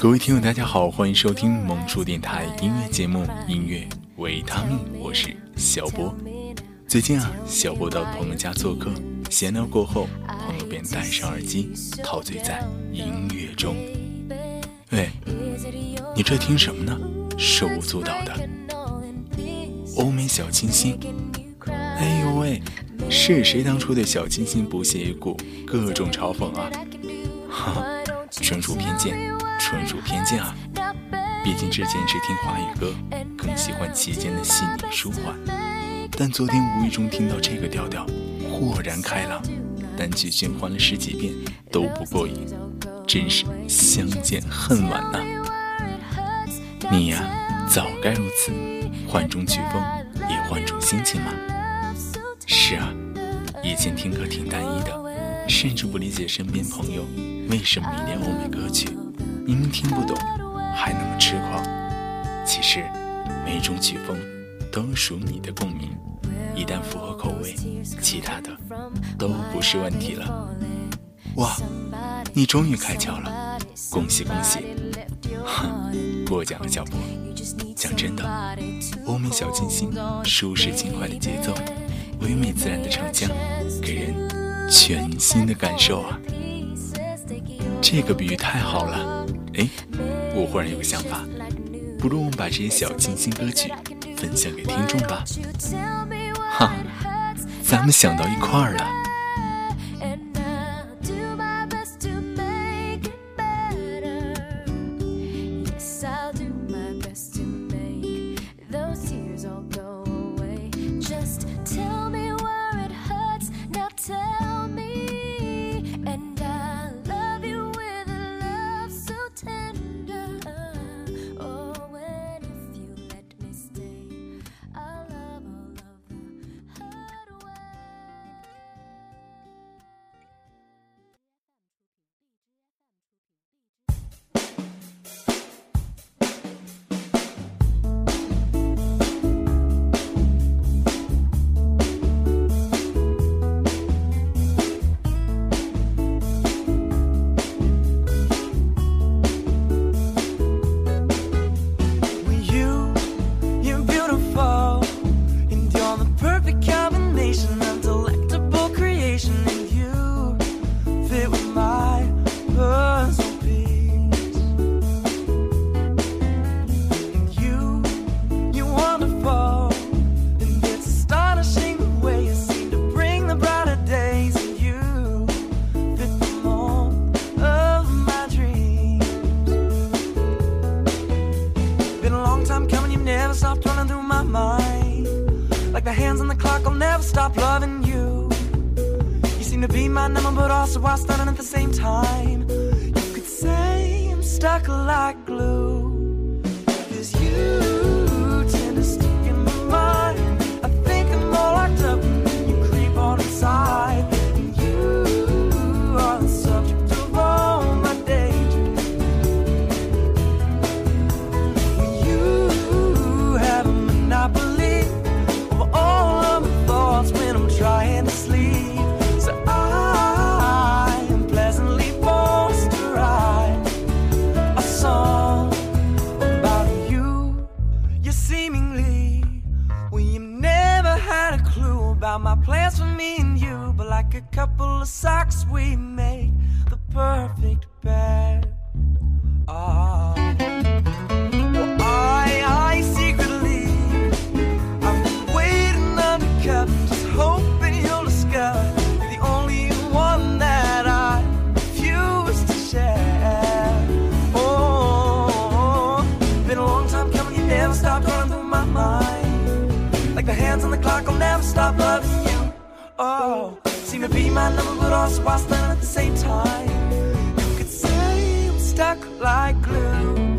各位听友，大家好，欢迎收听萌叔电台音乐节目《音乐维他命》，我是小波。最近啊，小波到朋友家做客，闲聊过后，朋友便戴上耳机，陶醉在音乐中。喂，你这听什么呢？手舞足蹈的，欧美小清新。哎呦喂，是谁当初对小清新不屑一顾，各种嘲讽啊？哈，纯属偏见，纯属偏见啊！毕竟之前只听华语歌，更喜欢其间的细腻舒缓。但昨天无意中听到这个调调，豁然开朗，单曲循环了十几遍都不过瘾，真是相见恨晚呐！你呀，早该如此，换种曲风，也换种心情嘛。是啊，以前听歌挺单一的，甚至不理解身边朋友为什么迷恋欧美歌曲，明明听不懂，还那么痴狂。其实，每种曲风都属你的共鸣，一旦符合口味，其他的都不是问题了。哇，你终于开窍了，恭喜恭喜！哼，过奖了，小波。讲真的，欧美小清新，舒适轻快的节奏。唯美自然的唱腔，给人全新的感受啊！这个比喻太好了。哎，我忽然有个想法，不如我们把这些小清新歌曲分享给听众吧？哈，咱们想到一块儿了。Stop turning through my mind. Like the hands on the clock, I'll never stop loving you. You seem to be my number, but also while stunning at the same time. You could say I'm stuck like never stopped running through my mind. Like the hands on the clock, I'll never stop loving you. Oh, seem to be my number, but also while standing at the same time. You could say I'm stuck like glue.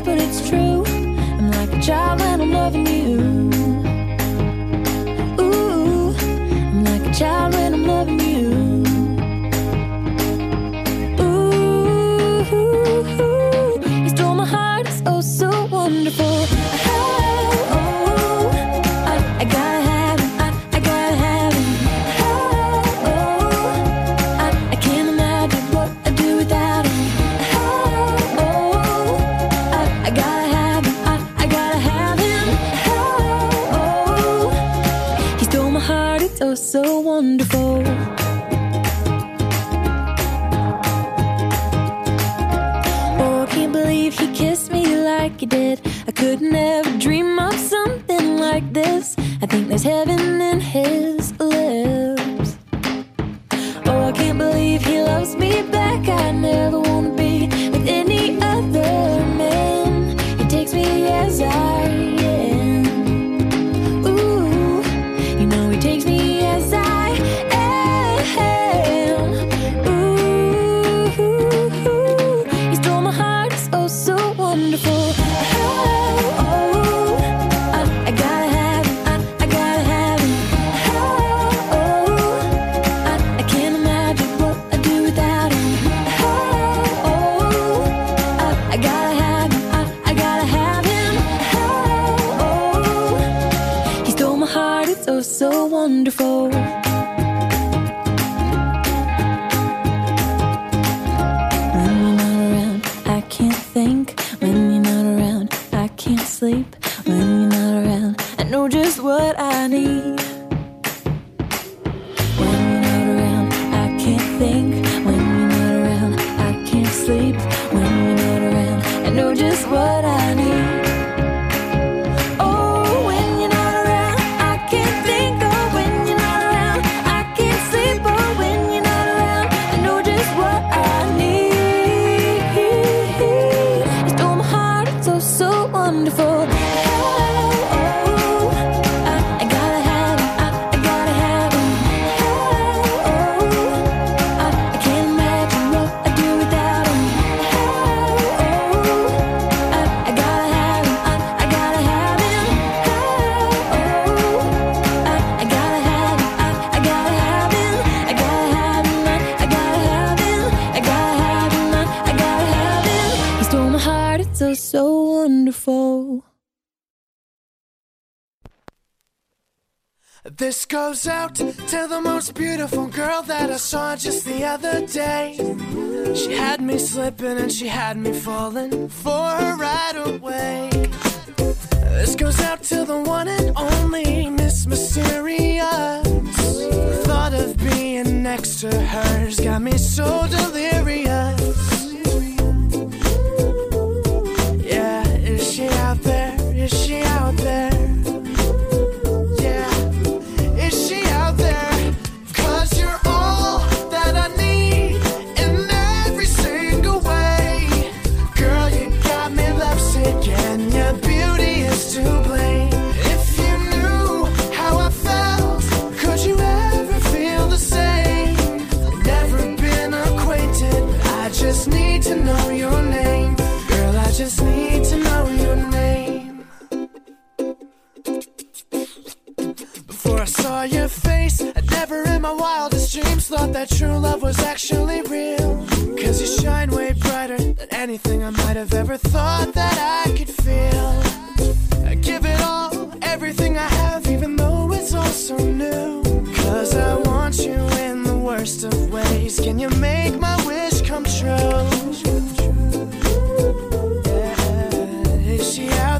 but it's true. I'm like a child and I love so, so wonderful. Oh, I can't believe he kissed me like he did. I could never dream of something like this. I think there's heaven in his lips. Oh, I can't believe he loves me back. I never oh so wonderful. what I This goes out to the most beautiful girl that I saw just the other day. She had me slipping and she had me falling for her right away. This goes out to the one and only Miss Mysterious. The thought of being next to her's got me so delirious. Saw your face, I never in my wildest dreams thought that true love was actually real. Cause you shine way brighter than anything I might have ever thought that I could feel. I give it all, everything I have, even though it's all so new. Cause I want you in the worst of ways. Can you make my wish come true? Yeah. Is she out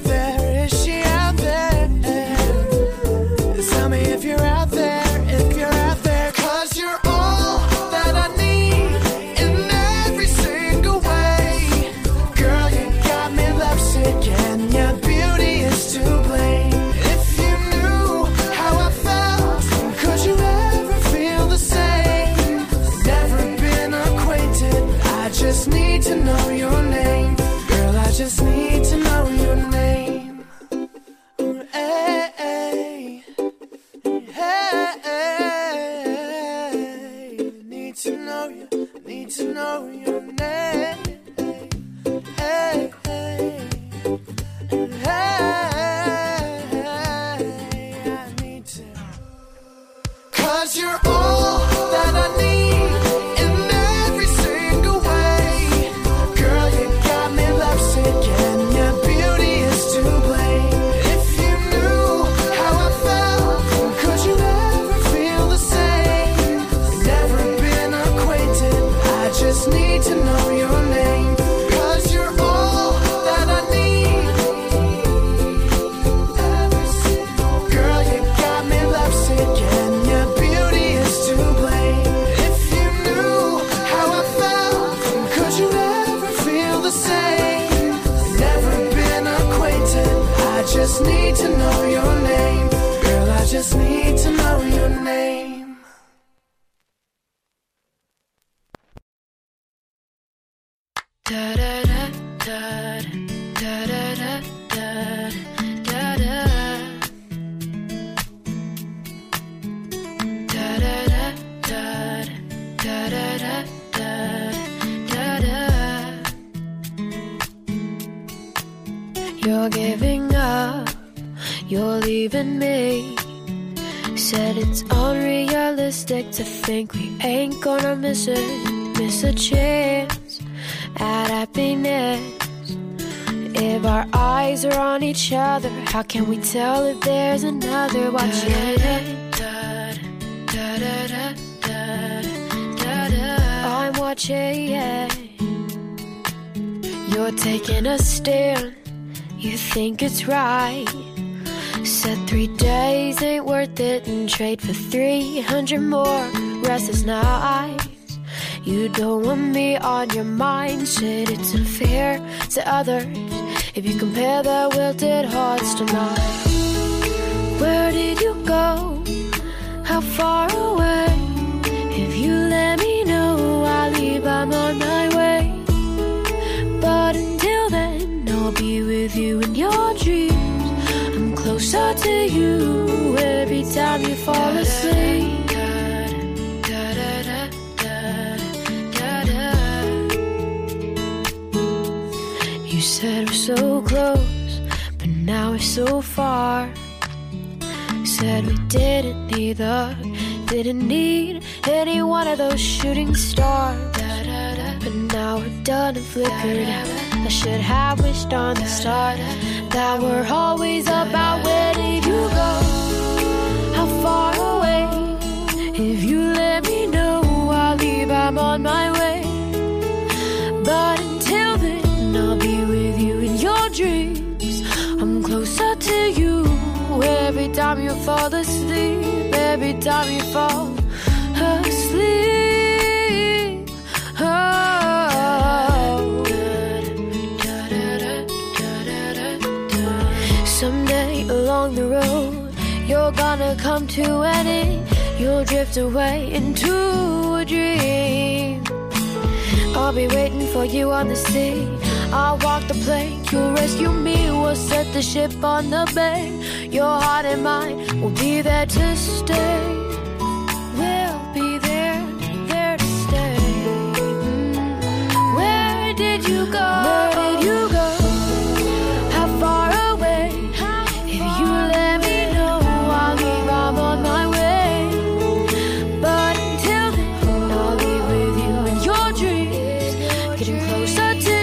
Cause you're unrealistic to think we ain't gonna miss it, miss a chance at happiness. If our eyes are on each other, how can we tell if there's another watching? I'm watching. You're taking a stand. You think it's right. Said three days ain't worth it and trade for 300 more restless nights. You don't want me on your mind. Said it's unfair to others if you compare their wilted hearts to mine. Where did you go? How far away? If you let me know, I'll leave. I'm on my I'm to you every time you fall asleep. You said we're so close, but now we're so far. Said we didn't need the, didn't need any one of those shooting stars. But now we're done and flickered. I should have wished on the start that were always about where did you go? How far away? If you let me know, I'll leave, I'm on my way. But until then, I'll be with you in your dreams. I'm closer to you every time you fall asleep, every time you fall Someday along the road, you're gonna come to an end. You'll drift away into a dream. I'll be waiting for you on the sea. I'll walk the plank, you'll rescue me. We'll set the ship on the bay. Your heart and mine will be there to stay. closer to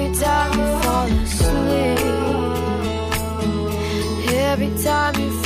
Every time you fall asleep Every time you